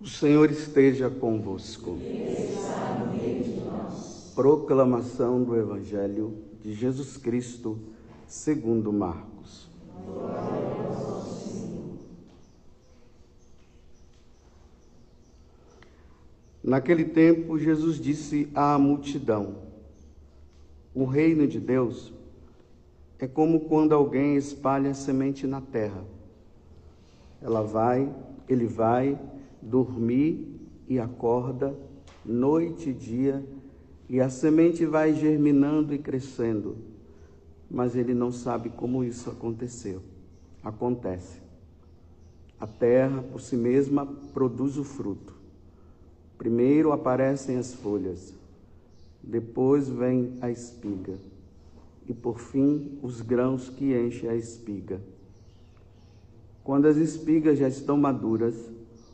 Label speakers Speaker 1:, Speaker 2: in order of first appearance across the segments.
Speaker 1: O Senhor esteja convosco. Proclamação do Evangelho de Jesus Cristo, segundo Marcos. Naquele tempo, Jesus disse à multidão: O reino de Deus é como quando alguém espalha semente na terra. Ela vai, ele vai dormir e acorda noite e dia, e a semente vai germinando e crescendo, mas ele não sabe como isso aconteceu. Acontece. A terra por si mesma produz o fruto. Primeiro aparecem as folhas, depois vem a espiga, e por fim os grãos que enchem a espiga. Quando as espigas já estão maduras,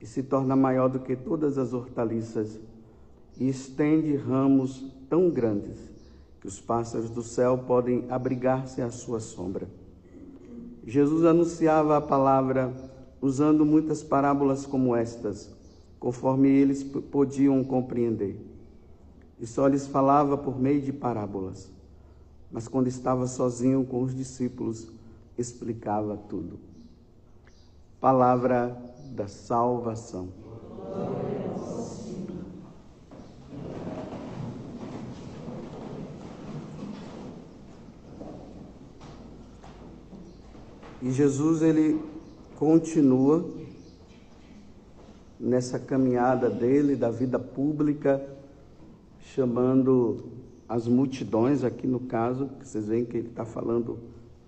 Speaker 1: e se torna maior do que todas as hortaliças e estende ramos tão grandes que os pássaros do céu podem abrigar-se à sua sombra. Jesus anunciava a palavra usando muitas parábolas como estas, conforme eles podiam compreender. E só lhes falava por meio de parábolas. Mas quando estava sozinho com os discípulos, explicava tudo. Palavra da salvação. E Jesus ele continua nessa caminhada dele da vida pública, chamando as multidões, aqui no caso, que vocês veem que ele está falando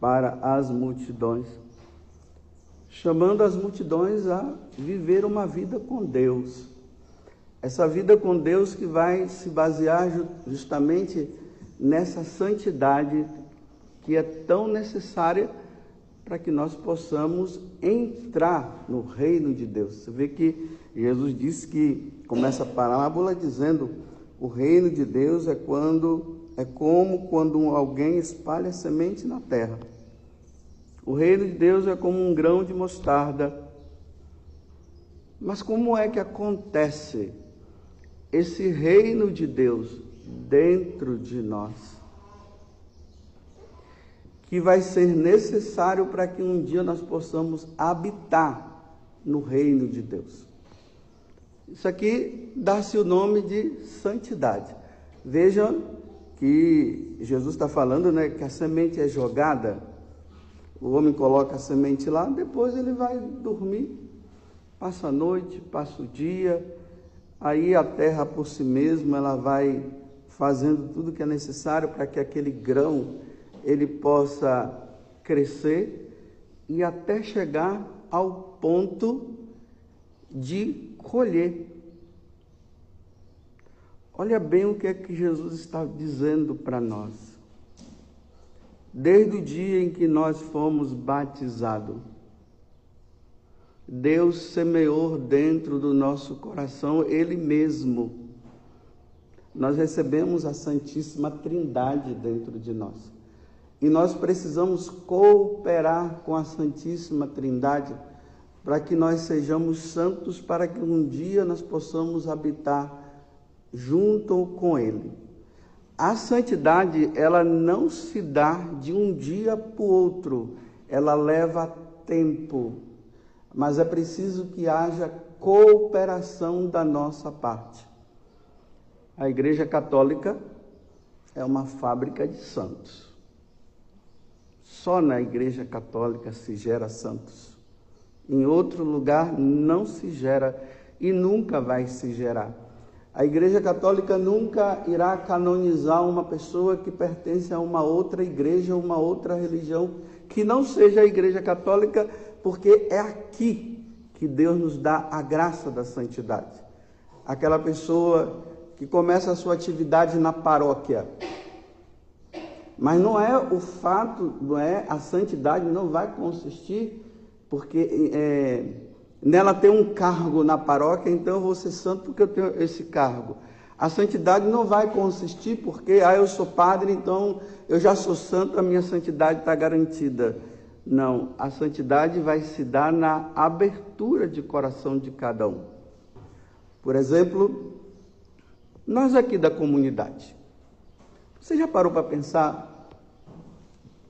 Speaker 1: para as multidões chamando as multidões a viver uma vida com Deus. Essa vida com Deus que vai se basear justamente nessa santidade que é tão necessária para que nós possamos entrar no reino de Deus. Você vê que Jesus disse que começa a parábola dizendo: "O reino de Deus é quando é como quando alguém espalha semente na terra". O reino de Deus é como um grão de mostarda. Mas como é que acontece esse reino de Deus dentro de nós? Que vai ser necessário para que um dia nós possamos habitar no reino de Deus. Isso aqui dá-se o nome de santidade. Vejam que Jesus está falando né, que a semente é jogada o homem coloca a semente lá, depois ele vai dormir, passa a noite, passa o dia, aí a terra por si mesma ela vai fazendo tudo que é necessário para que aquele grão ele possa crescer e até chegar ao ponto de colher. Olha bem o que é que Jesus está dizendo para nós desde o dia em que nós fomos batizados. Deus semeou dentro do nosso coração Ele mesmo. Nós recebemos a Santíssima Trindade dentro de nós. E nós precisamos cooperar com a Santíssima Trindade para que nós sejamos santos, para que um dia nós possamos habitar junto com Ele. A santidade, ela não se dá de um dia para o outro, ela leva tempo, mas é preciso que haja cooperação da nossa parte. A Igreja Católica é uma fábrica de santos. Só na Igreja Católica se gera santos. Em outro lugar não se gera e nunca vai se gerar. A Igreja Católica nunca irá canonizar uma pessoa que pertence a uma outra igreja, uma outra religião, que não seja a Igreja Católica, porque é aqui que Deus nos dá a graça da santidade. Aquela pessoa que começa a sua atividade na paróquia, mas não é o fato, não é a santidade não vai consistir porque é, nela tem um cargo na paróquia, então eu vou ser santo porque eu tenho esse cargo. A santidade não vai consistir porque, ah, eu sou padre, então eu já sou santo, a minha santidade está garantida. Não, a santidade vai se dar na abertura de coração de cada um. Por exemplo, nós aqui da comunidade. Você já parou para pensar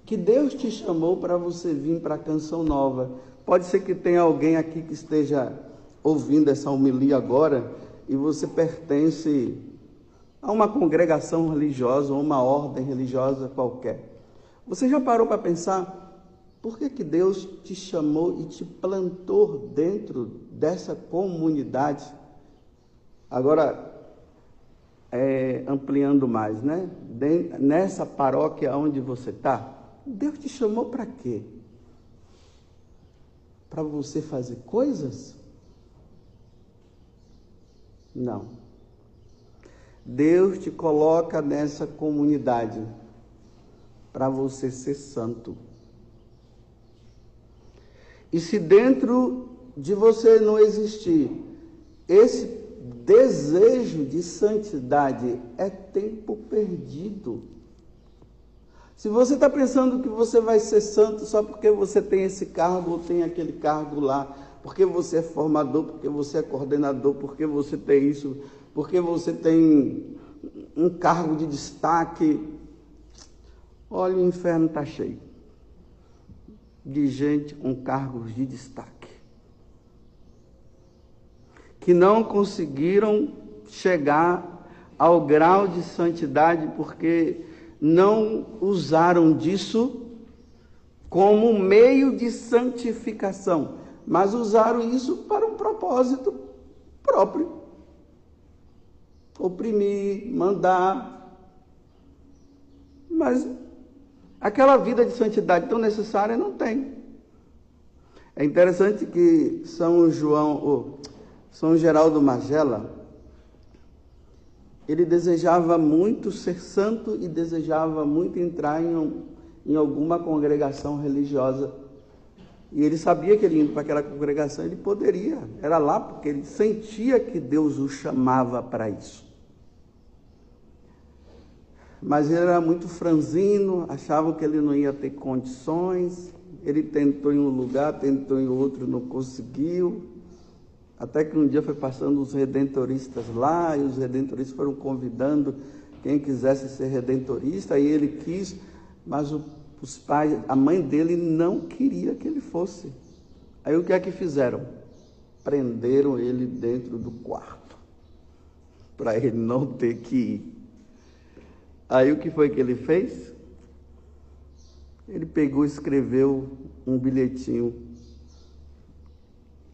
Speaker 1: que Deus te chamou para você vir para a canção nova? Pode ser que tenha alguém aqui que esteja ouvindo essa homilia agora e você pertence a uma congregação religiosa ou uma ordem religiosa qualquer. Você já parou para pensar por que, que Deus te chamou e te plantou dentro dessa comunidade? Agora, é, ampliando mais, né? Nessa paróquia onde você está, Deus te chamou para quê? Para você fazer coisas? Não. Deus te coloca nessa comunidade para você ser santo. E se dentro de você não existir esse desejo de santidade, é tempo perdido. Se você está pensando que você vai ser santo só porque você tem esse cargo ou tem aquele cargo lá, porque você é formador, porque você é coordenador, porque você tem isso, porque você tem um cargo de destaque. Olha, o inferno está cheio de gente com cargos de destaque, que não conseguiram chegar ao grau de santidade porque não usaram disso como meio de santificação, mas usaram isso para um propósito próprio oprimir, mandar. Mas aquela vida de santidade tão necessária não tem. É interessante que São João, São Geraldo Magela, ele desejava muito ser santo e desejava muito entrar em, em alguma congregação religiosa. E ele sabia que ele indo para aquela congregação, ele poderia, era lá porque ele sentia que Deus o chamava para isso mas ele era muito franzino, achavam que ele não ia ter condições. Ele tentou em um lugar, tentou em outro, não conseguiu. Até que um dia foi passando os redentoristas lá, e os redentoristas foram convidando quem quisesse ser redentorista, e ele quis, mas o, os pais, a mãe dele não queria que ele fosse. Aí o que é que fizeram? Prenderam ele dentro do quarto, para ele não ter que ir. Aí o que foi que ele fez? Ele pegou, escreveu um bilhetinho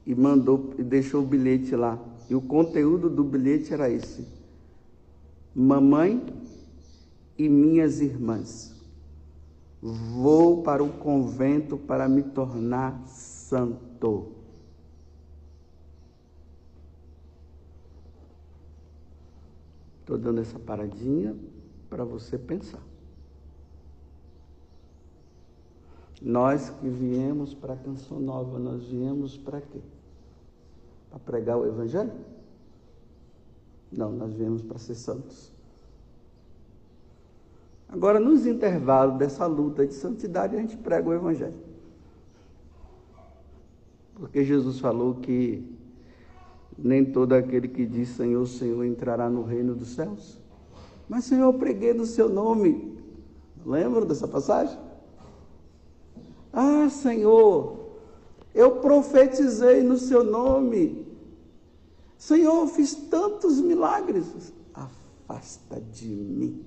Speaker 1: e mandou e deixou o bilhete lá. E o conteúdo do bilhete era esse: Mamãe e minhas irmãs, vou para o convento para me tornar santo. Estou dando essa paradinha para você pensar. Nós que viemos para a Canção Nova, nós viemos para quê? Para pregar o Evangelho? Não, nós viemos para ser santos. Agora, nos intervalos dessa luta de santidade, a gente prega o Evangelho. Porque Jesus falou que nem todo aquele que diz Senhor, Senhor entrará no reino dos céus. Mas, Senhor, eu preguei no seu nome. Lembra dessa passagem? Ah, Senhor, eu profetizei no seu nome. Senhor, fiz tantos milagres. Afasta de mim.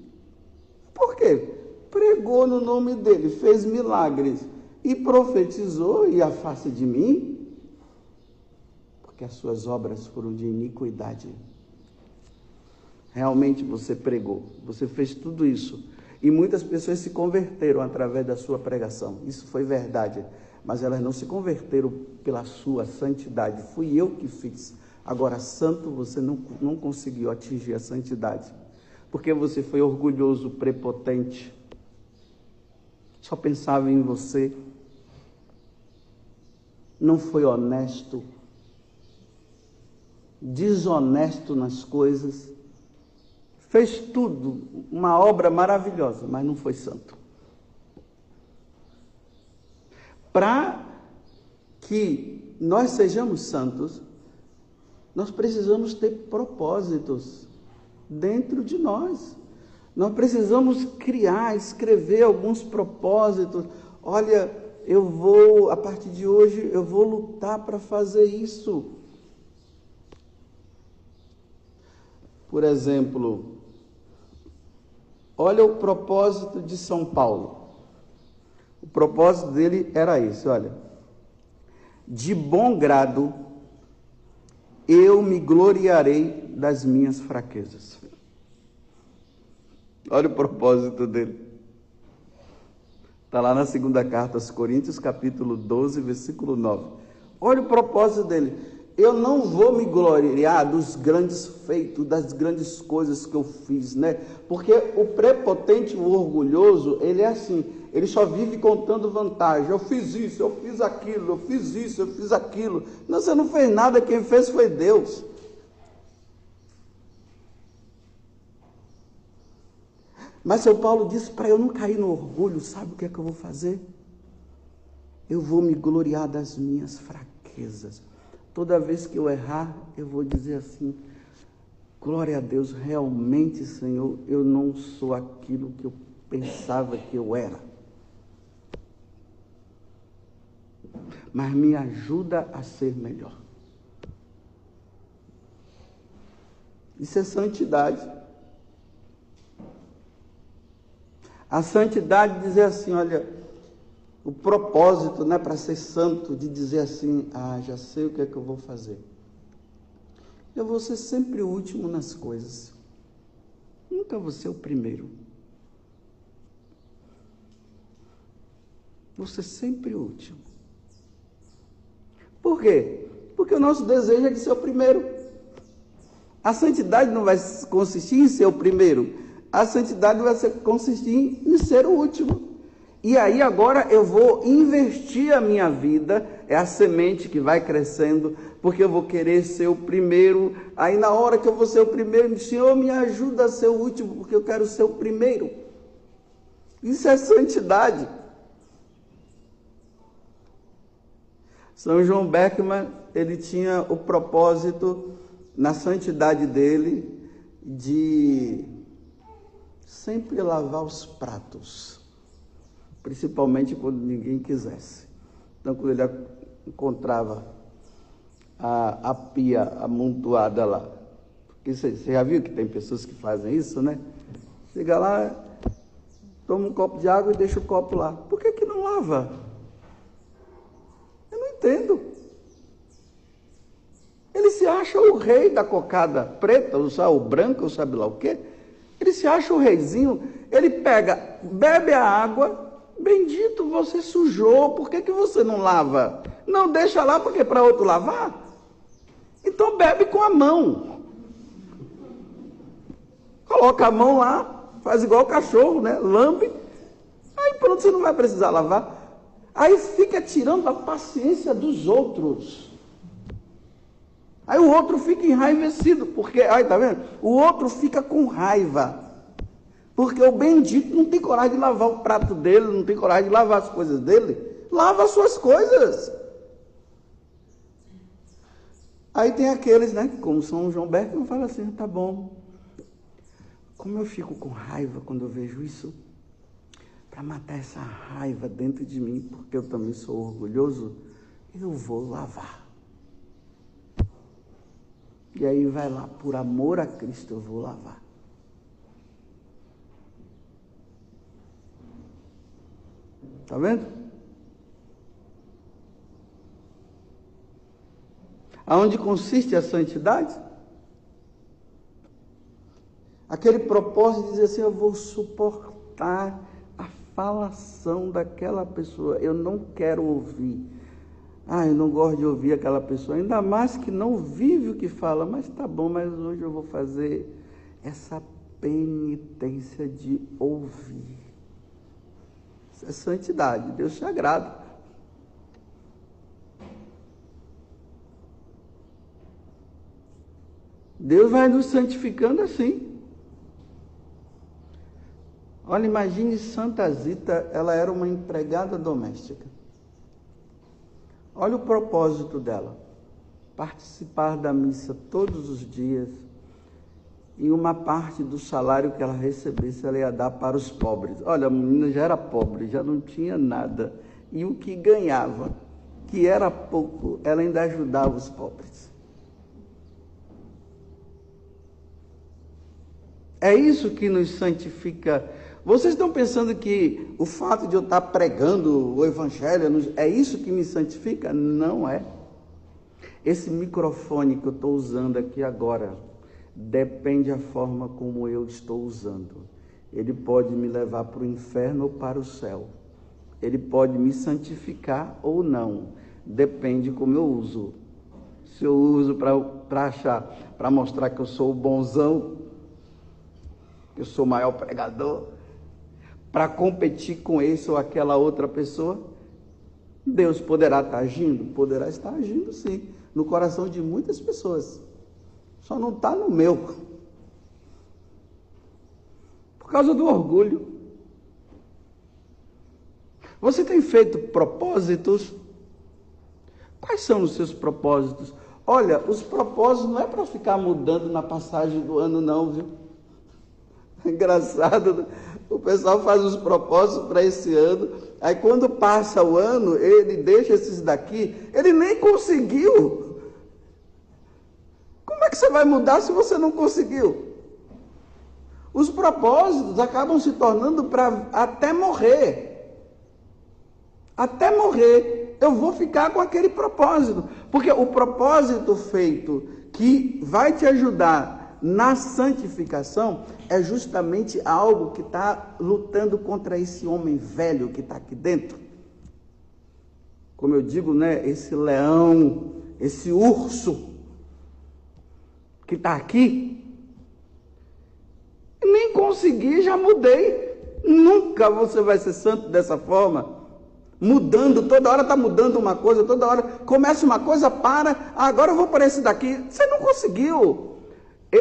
Speaker 1: Por quê? Pregou no nome dele, fez milagres e profetizou e afasta de mim? Porque as suas obras foram de iniquidade realmente você pregou, você fez tudo isso. E muitas pessoas se converteram através da sua pregação. Isso foi verdade. Mas elas não se converteram pela sua santidade. Fui eu que fiz. Agora, santo, você não, não conseguiu atingir a santidade. Porque você foi orgulhoso, prepotente. Só pensava em você. Não foi honesto. Desonesto nas coisas fez tudo, uma obra maravilhosa, mas não foi santo. Para que nós sejamos santos, nós precisamos ter propósitos dentro de nós. Nós precisamos criar, escrever alguns propósitos. Olha, eu vou, a partir de hoje, eu vou lutar para fazer isso. Por exemplo, Olha o propósito de São Paulo. O propósito dele era esse, olha. De bom grado eu me gloriarei das minhas fraquezas. Olha o propósito dele. Está lá na segunda carta aos Coríntios, capítulo 12, versículo 9. Olha o propósito dele eu não vou me gloriar dos grandes feitos, das grandes coisas que eu fiz, né? Porque o prepotente, o orgulhoso, ele é assim, ele só vive contando vantagem. Eu fiz isso, eu fiz aquilo, eu fiz isso, eu fiz aquilo. Não, você não fez nada, quem fez foi Deus. Mas São Paulo disse para eu não cair no orgulho, sabe o que é que eu vou fazer? Eu vou me gloriar das minhas fraquezas. Toda vez que eu errar, eu vou dizer assim: glória a Deus, realmente, Senhor, eu não sou aquilo que eu pensava que eu era. Mas me ajuda a ser melhor. Isso é santidade. A santidade dizer assim, olha, o propósito né, para ser santo, de dizer assim: ah, já sei o que é que eu vou fazer. Eu vou ser sempre o último nas coisas. Nunca vou ser o primeiro. Vou ser sempre o último. Por quê? Porque o nosso desejo é de ser o primeiro. A santidade não vai consistir em ser o primeiro. A santidade vai consistir em ser o último. E aí agora eu vou investir a minha vida, é a semente que vai crescendo, porque eu vou querer ser o primeiro. Aí na hora que eu vou ser o primeiro, Senhor, me ajuda a ser o último, porque eu quero ser o primeiro. Isso é santidade. São João Beckman, ele tinha o propósito na santidade dele de sempre lavar os pratos principalmente quando ninguém quisesse. Então, quando ele encontrava a, a pia amontoada lá, porque você, você já viu que tem pessoas que fazem isso, né? Chega lá, toma um copo de água e deixa o copo lá. Por que, que não lava? Entendo. Ele se acha o rei da cocada preta, ou branca, ou sabe lá o quê. Ele se acha o reizinho. Ele pega, bebe a água, Bendito, você sujou, por que, que você não lava? Não deixa lá porque para outro lavar? Então bebe com a mão. Coloca a mão lá, faz igual o cachorro, né? Lambe. Aí pronto, você não vai precisar lavar. Aí fica tirando a paciência dos outros. Aí o outro fica enraivecido, porque, aí tá vendo? O outro fica com raiva. Porque o bendito não tem coragem de lavar o prato dele, não tem coragem de lavar as coisas dele. Lava as suas coisas. Aí tem aqueles, né, como São João Beck, não fala assim, tá bom. Como eu fico com raiva quando eu vejo isso, para matar essa raiva dentro de mim, porque eu também sou orgulhoso, eu vou lavar. E aí vai lá, por amor a Cristo, eu vou lavar. Está vendo? Aonde consiste a santidade? Aquele propósito de dizer assim: eu vou suportar falação daquela pessoa. Eu não quero ouvir. Ah, eu não gosto de ouvir aquela pessoa, ainda mais que não vive o que fala, mas tá bom, mas hoje eu vou fazer essa penitência de ouvir. Isso é santidade, Deus te agrada. Deus vai nos santificando assim. Olha, imagine Santa Zita, ela era uma empregada doméstica. Olha o propósito dela: participar da missa todos os dias e uma parte do salário que ela recebesse ela ia dar para os pobres. Olha, a menina já era pobre, já não tinha nada. E o que ganhava, que era pouco, ela ainda ajudava os pobres. É isso que nos santifica. Vocês estão pensando que o fato de eu estar pregando o Evangelho é isso que me santifica? Não é. Esse microfone que eu estou usando aqui agora depende da forma como eu estou usando. Ele pode me levar para o inferno ou para o céu. Ele pode me santificar ou não. Depende como eu uso. Se eu uso para para mostrar que eu sou o bonzão, que eu sou o maior pregador, para competir com esse ou aquela outra pessoa, Deus poderá estar agindo? Poderá estar agindo sim, no coração de muitas pessoas. Só não está no meu. Por causa do orgulho. Você tem feito propósitos? Quais são os seus propósitos? Olha, os propósitos não é para ficar mudando na passagem do ano, não, viu? Engraçado, o pessoal faz os propósitos para esse ano, aí quando passa o ano, ele deixa esses daqui, ele nem conseguiu. Como é que você vai mudar se você não conseguiu? Os propósitos acabam se tornando para até morrer. Até morrer, eu vou ficar com aquele propósito, porque o propósito feito que vai te ajudar na santificação é justamente algo que está lutando contra esse homem velho que está aqui dentro. Como eu digo, né? Esse leão, esse urso que está aqui. Nem consegui, já mudei. Nunca você vai ser santo dessa forma. Mudando, toda hora está mudando uma coisa, toda hora começa uma coisa, para, agora eu vou para esse daqui. Você não conseguiu.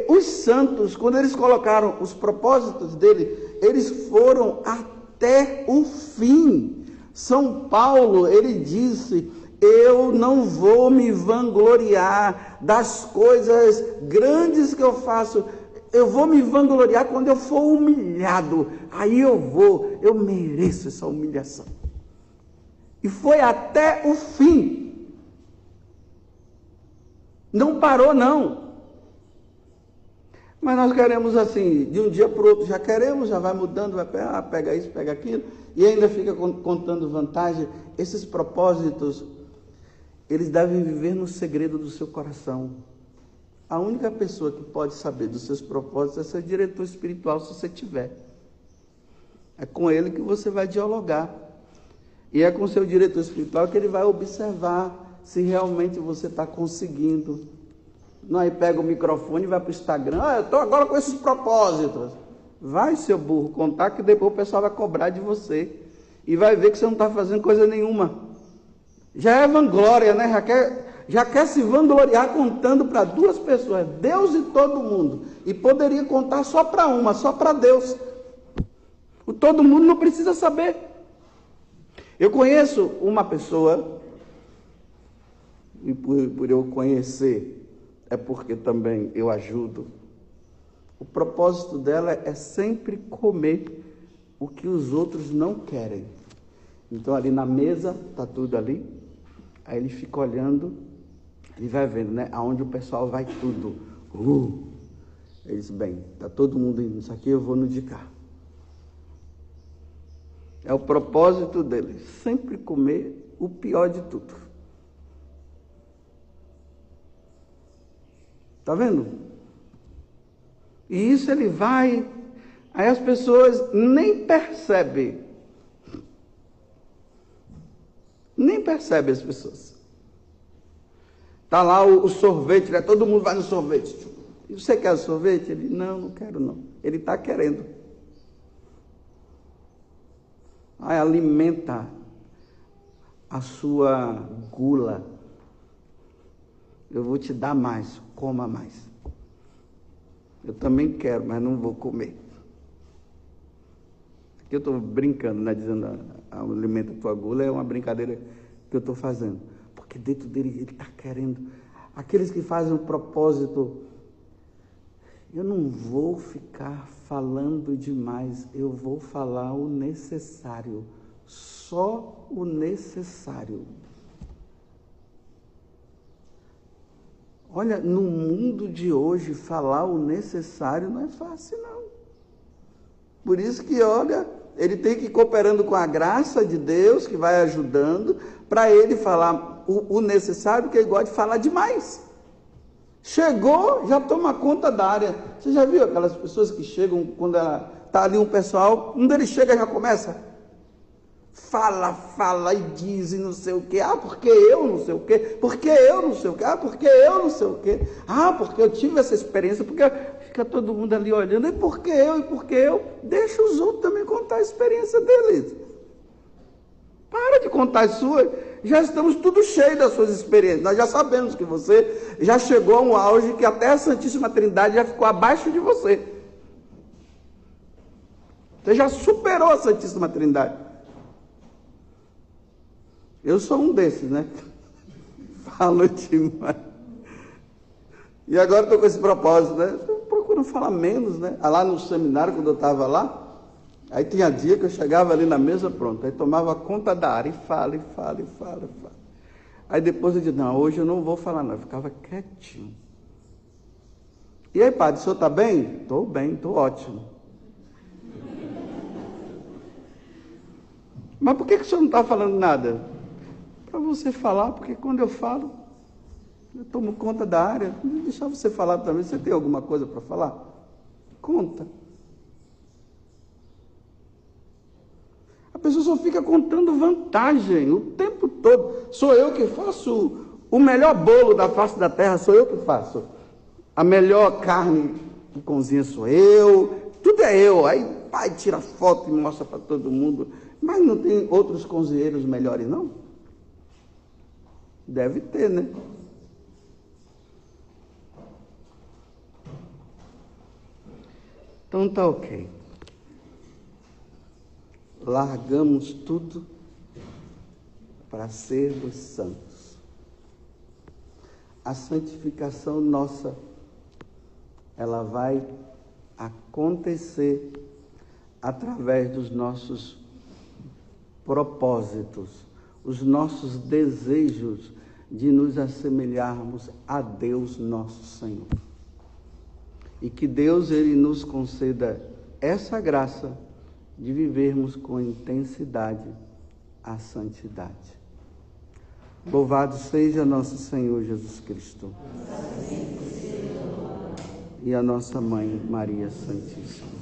Speaker 1: Os santos, quando eles colocaram os propósitos dele, eles foram até o fim. São Paulo, ele disse: Eu não vou me vangloriar das coisas grandes que eu faço. Eu vou me vangloriar quando eu for humilhado. Aí eu vou, eu mereço essa humilhação. E foi até o fim. Não parou, não. Mas nós queremos assim, de um dia para o outro, já queremos, já vai mudando, vai pegar, ah, pega isso, pega aquilo, e ainda fica contando vantagem. Esses propósitos, eles devem viver no segredo do seu coração. A única pessoa que pode saber dos seus propósitos é seu diretor espiritual, se você tiver. É com ele que você vai dialogar. E é com seu diretor espiritual que ele vai observar se realmente você está conseguindo não, aí pega o microfone e vai para o Instagram. Ah, eu estou agora com esses propósitos. Vai, seu burro, contar que depois o pessoal vai cobrar de você. E vai ver que você não está fazendo coisa nenhuma. Já é vanglória, né? Já quer, já quer se vangloriar contando para duas pessoas, Deus e todo mundo. E poderia contar só para uma, só para Deus. O todo mundo não precisa saber. Eu conheço uma pessoa, e por, por eu conhecer é porque também eu ajudo. O propósito dela é sempre comer o que os outros não querem. Então ali na mesa tá tudo ali. Aí ele fica olhando e vai vendo, né? Aonde o pessoal vai tudo. Uh! Ele diz, bem, tá todo mundo indo isso aqui, eu vou no de cá. É o propósito dele, sempre comer o pior de tudo. Está vendo? E isso ele vai Aí as pessoas nem percebem. Nem percebem as pessoas. Tá lá o, o sorvete, né? todo mundo vai no sorvete. E você quer sorvete? Ele, não, não quero não. Ele está querendo. Aí alimenta a sua gula. Eu vou te dar mais, coma mais. Eu também quero, mas não vou comer. Aqui eu estou brincando, né? Dizendo a, a alimenta tua gula é uma brincadeira que eu estou fazendo. Porque dentro dele ele está querendo. Aqueles que fazem um propósito, eu não vou ficar falando demais, eu vou falar o necessário, só o necessário. Olha, no mundo de hoje, falar o necessário não é fácil, não. Por isso que, olha, ele tem que ir cooperando com a graça de Deus, que vai ajudando, para ele falar o, o necessário, porque ele gosta de falar demais. Chegou, já toma conta da área. Você já viu aquelas pessoas que chegam quando está ali um pessoal, um deles chega já começa. Fala, fala e diz e não sei o quê. Ah, porque eu não sei o quê. Porque eu não sei o quê. Ah, porque eu não sei o quê. Ah, porque eu tive essa experiência. Porque fica todo mundo ali olhando. E porque eu, e porque eu. Deixa os outros também contar a experiência deles. Para de contar as suas. Já estamos tudo cheio das suas experiências. Nós já sabemos que você já chegou a um auge que até a Santíssima Trindade já ficou abaixo de você. Você já superou a Santíssima Trindade. Eu sou um desses, né? Falo demais. E agora estou com esse propósito, né? Eu procuro falar menos, né? Ah, lá no seminário, quando eu estava lá, Aí tinha dia que eu chegava ali na mesa, pronto, aí tomava conta da área e fala, e fala, e fala, e fala. Aí depois eu disse, não, hoje eu não vou falar não, eu ficava quietinho. E aí, padre, o senhor está bem? Estou bem, estou ótimo. Mas por que, que o senhor não está falando nada? Para você falar, porque quando eu falo, eu tomo conta da área. Deixar você falar também. Você tem alguma coisa para falar? Conta. A pessoa só fica contando vantagem o tempo todo. Sou eu que faço o melhor bolo da face da terra, sou eu que faço. A melhor carne que cozinha sou eu. Tudo é eu. Aí pai tira foto e mostra para todo mundo. Mas não tem outros cozinheiros melhores, não? Deve ter, né? Então tá ok largamos tudo para sermos santos. A santificação nossa, ela vai acontecer através dos nossos propósitos, os nossos desejos de nos assemelharmos a Deus nosso Senhor. E que Deus ele nos conceda essa graça de vivermos com intensidade a santidade. Louvado seja nosso Senhor Jesus Cristo. E a nossa mãe Maria Santíssima.